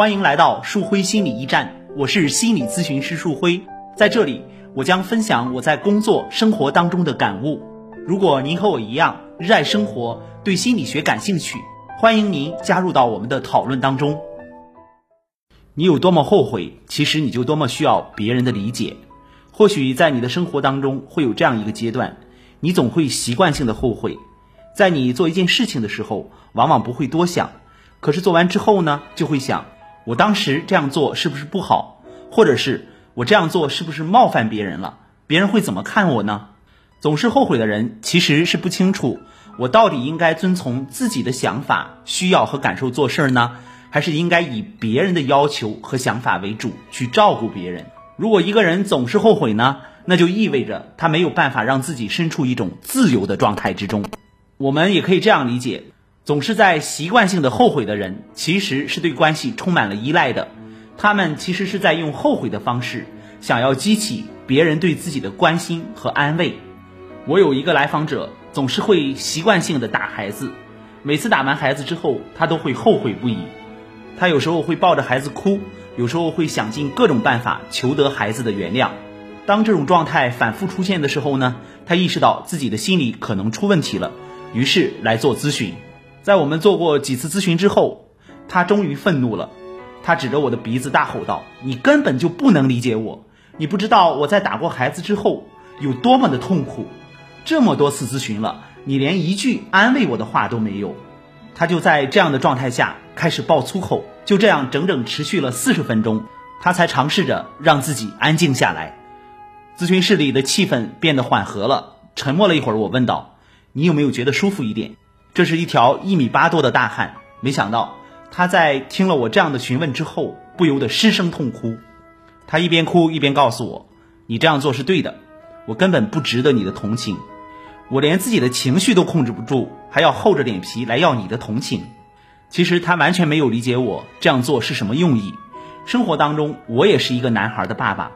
欢迎来到树辉心理驿站，我是心理咨询师树辉，在这里我将分享我在工作生活当中的感悟。如果您和我一样热爱生活，对心理学感兴趣，欢迎您加入到我们的讨论当中。你有多么后悔，其实你就多么需要别人的理解。或许在你的生活当中会有这样一个阶段，你总会习惯性的后悔，在你做一件事情的时候，往往不会多想，可是做完之后呢，就会想。我当时这样做是不是不好，或者是我这样做是不是冒犯别人了？别人会怎么看我呢？总是后悔的人其实是不清楚我到底应该遵从自己的想法、需要和感受做事儿呢，还是应该以别人的要求和想法为主去照顾别人？如果一个人总是后悔呢，那就意味着他没有办法让自己身处一种自由的状态之中。我们也可以这样理解。总是在习惯性的后悔的人，其实是对关系充满了依赖的。他们其实是在用后悔的方式，想要激起别人对自己的关心和安慰。我有一个来访者，总是会习惯性的打孩子，每次打完孩子之后，他都会后悔不已。他有时候会抱着孩子哭，有时候会想尽各种办法求得孩子的原谅。当这种状态反复出现的时候呢，他意识到自己的心理可能出问题了，于是来做咨询。在我们做过几次咨询之后，他终于愤怒了。他指着我的鼻子大吼道：“你根本就不能理解我！你不知道我在打过孩子之后有多么的痛苦。这么多次咨询了，你连一句安慰我的话都没有。”他就在这样的状态下开始爆粗口，就这样整整持续了四十分钟，他才尝试着让自己安静下来。咨询室里的气氛变得缓和了。沉默了一会儿，我问道：“你有没有觉得舒服一点？”这是一条一米八多的大汉，没想到他在听了我这样的询问之后，不由得失声痛哭。他一边哭一边告诉我：“你这样做是对的，我根本不值得你的同情，我连自己的情绪都控制不住，还要厚着脸皮来要你的同情。”其实他完全没有理解我这样做是什么用意。生活当中，我也是一个男孩的爸爸，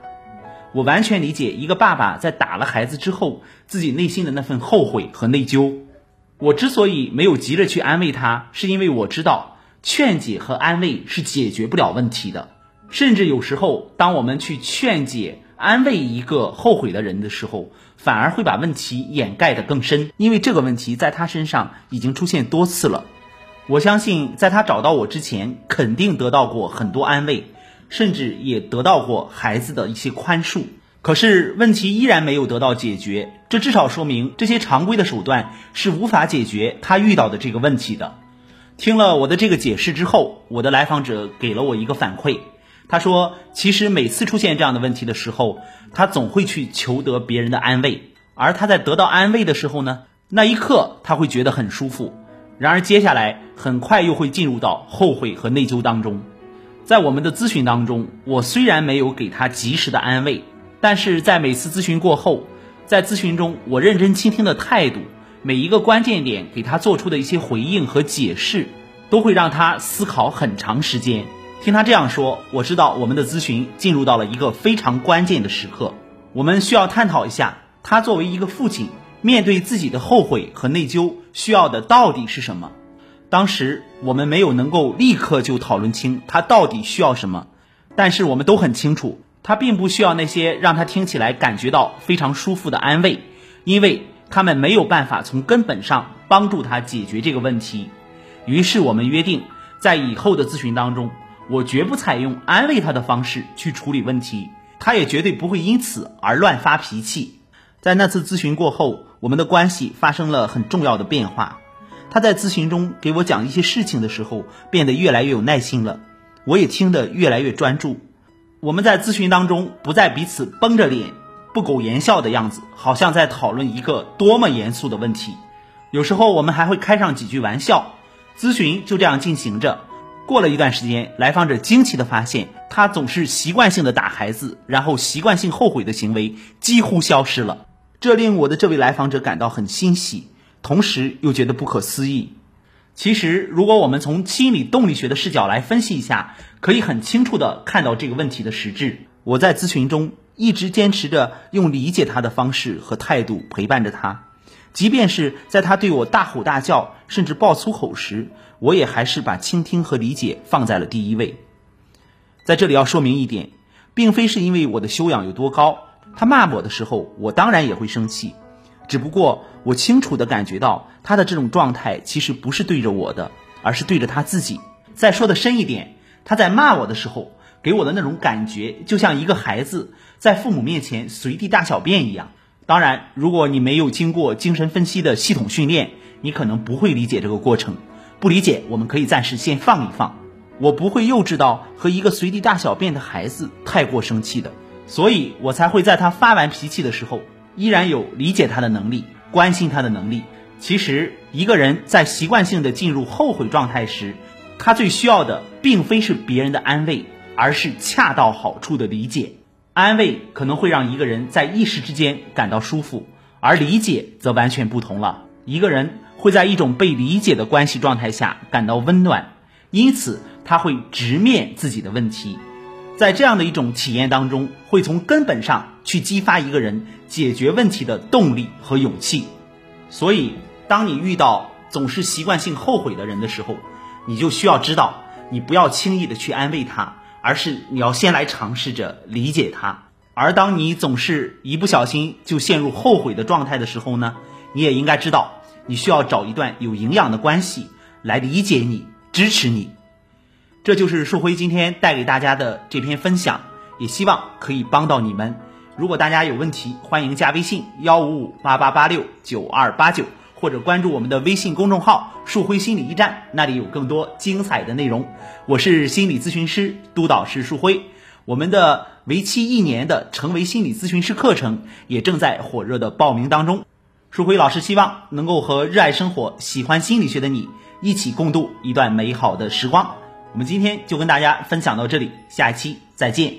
我完全理解一个爸爸在打了孩子之后，自己内心的那份后悔和内疚。我之所以没有急着去安慰他，是因为我知道劝解和安慰是解决不了问题的。甚至有时候，当我们去劝解、安慰一个后悔的人的时候，反而会把问题掩盖得更深，因为这个问题在他身上已经出现多次了。我相信，在他找到我之前，肯定得到过很多安慰，甚至也得到过孩子的一些宽恕。可是问题依然没有得到解决，这至少说明这些常规的手段是无法解决他遇到的这个问题的。听了我的这个解释之后，我的来访者给了我一个反馈，他说：“其实每次出现这样的问题的时候，他总会去求得别人的安慰，而他在得到安慰的时候呢，那一刻他会觉得很舒服。然而接下来很快又会进入到后悔和内疚当中。在我们的咨询当中，我虽然没有给他及时的安慰。”但是在每次咨询过后，在咨询中我认真倾听的态度，每一个关键点给他做出的一些回应和解释，都会让他思考很长时间。听他这样说，我知道我们的咨询进入到了一个非常关键的时刻，我们需要探讨一下，他作为一个父亲，面对自己的后悔和内疚，需要的到底是什么？当时我们没有能够立刻就讨论清他到底需要什么，但是我们都很清楚。他并不需要那些让他听起来感觉到非常舒服的安慰，因为他们没有办法从根本上帮助他解决这个问题。于是我们约定，在以后的咨询当中，我绝不采用安慰他的方式去处理问题，他也绝对不会因此而乱发脾气。在那次咨询过后，我们的关系发生了很重要的变化。他在咨询中给我讲一些事情的时候，变得越来越有耐心了，我也听得越来越专注。我们在咨询当中不再彼此绷着脸、不苟言笑的样子，好像在讨论一个多么严肃的问题。有时候我们还会开上几句玩笑。咨询就这样进行着。过了一段时间，来访者惊奇地发现，他总是习惯性的打孩子，然后习惯性后悔的行为几乎消失了。这令我的这位来访者感到很欣喜，同时又觉得不可思议。其实，如果我们从心理动力学的视角来分析一下，可以很清楚地看到这个问题的实质。我在咨询中一直坚持着用理解他的方式和态度陪伴着他，即便是在他对我大吼大叫甚至爆粗口时，我也还是把倾听和理解放在了第一位。在这里要说明一点，并非是因为我的修养有多高，他骂我的时候，我当然也会生气。只不过我清楚地感觉到他的这种状态其实不是对着我的，而是对着他自己。再说的深一点，他在骂我的时候，给我的那种感觉就像一个孩子在父母面前随地大小便一样。当然，如果你没有经过精神分析的系统训练，你可能不会理解这个过程。不理解，我们可以暂时先放一放。我不会幼稚到和一个随地大小便的孩子太过生气的，所以我才会在他发完脾气的时候，依然有理解他的能力，关心他的能力。其实，一个人在习惯性的进入后悔状态时，他最需要的并非是别人的安慰，而是恰到好处的理解。安慰可能会让一个人在一时之间感到舒服，而理解则完全不同了。一个人会在一种被理解的关系状态下感到温暖，因此。他会直面自己的问题，在这样的一种体验当中，会从根本上去激发一个人解决问题的动力和勇气。所以，当你遇到总是习惯性后悔的人的时候，你就需要知道，你不要轻易的去安慰他，而是你要先来尝试着理解他。而当你总是一不小心就陷入后悔的状态的时候呢，你也应该知道，你需要找一段有营养的关系来理解你、支持你。这就是树辉今天带给大家的这篇分享，也希望可以帮到你们。如果大家有问题，欢迎加微信幺五五八八八六九二八九，或者关注我们的微信公众号“树辉心理驿站”，那里有更多精彩的内容。我是心理咨询师督导师树辉，我们的为期一年的成为心理咨询师课程也正在火热的报名当中。树辉老师希望能够和热爱生活、喜欢心理学的你一起共度一段美好的时光。我们今天就跟大家分享到这里，下一期再见。